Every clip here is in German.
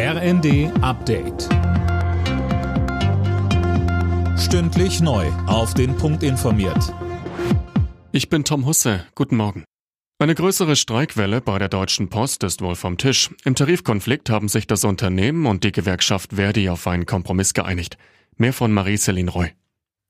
RND Update. Stündlich neu. Auf den Punkt informiert. Ich bin Tom Husse. Guten Morgen. Eine größere Streikwelle bei der Deutschen Post ist wohl vom Tisch. Im Tarifkonflikt haben sich das Unternehmen und die Gewerkschaft Verdi auf einen Kompromiss geeinigt. Mehr von Marie-Céline Roy.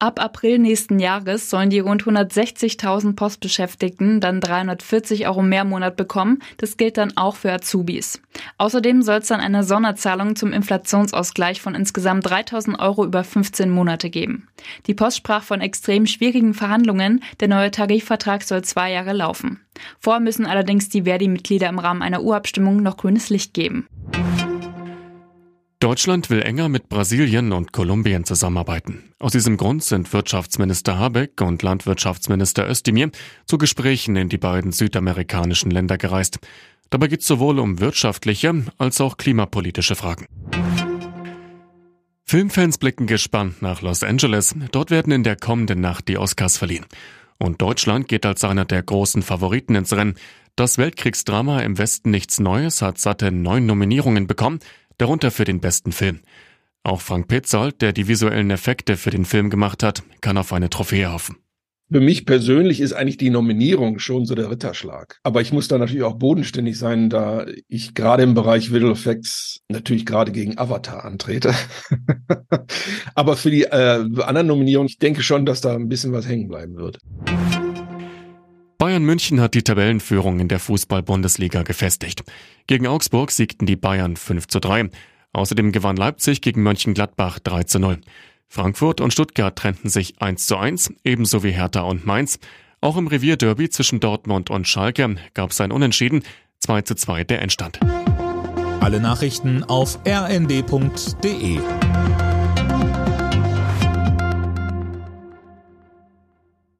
Ab April nächsten Jahres sollen die rund 160.000 Postbeschäftigten dann 340 Euro mehr im Monat bekommen. Das gilt dann auch für Azubis. Außerdem soll es dann eine Sonderzahlung zum Inflationsausgleich von insgesamt 3.000 Euro über 15 Monate geben. Die Post sprach von extrem schwierigen Verhandlungen. Der neue Tarifvertrag soll zwei Jahre laufen. Vorher müssen allerdings die Verdi-Mitglieder im Rahmen einer Urabstimmung noch grünes Licht geben. Deutschland will enger mit Brasilien und Kolumbien zusammenarbeiten. Aus diesem Grund sind Wirtschaftsminister Habeck und Landwirtschaftsminister Özdemir zu Gesprächen in die beiden südamerikanischen Länder gereist. Dabei geht es sowohl um wirtschaftliche als auch klimapolitische Fragen. Filmfans blicken gespannt nach Los Angeles. Dort werden in der kommenden Nacht die Oscars verliehen. Und Deutschland geht als einer der großen Favoriten ins Rennen. Das Weltkriegsdrama im Westen nichts Neues hat satte neun Nominierungen bekommen darunter für den besten Film. Auch Frank Petzold, der die visuellen Effekte für den Film gemacht hat, kann auf eine Trophäe hoffen. Für mich persönlich ist eigentlich die Nominierung schon so der Ritterschlag. Aber ich muss da natürlich auch bodenständig sein, da ich gerade im Bereich Visual Effects natürlich gerade gegen Avatar antrete. Aber für die äh, anderen Nominierungen, ich denke schon, dass da ein bisschen was hängen bleiben wird. Bayern München hat die Tabellenführung in der Fußball-Bundesliga gefestigt. Gegen Augsburg siegten die Bayern 5 zu 3. Außerdem gewann Leipzig gegen Mönchengladbach 3 zu 0. Frankfurt und Stuttgart trennten sich 1 zu 1, ebenso wie Hertha und Mainz. Auch im Revierderby zwischen Dortmund und Schalke gab es ein Unentschieden, 2 zu 2 der Endstand. Alle Nachrichten auf rnd.de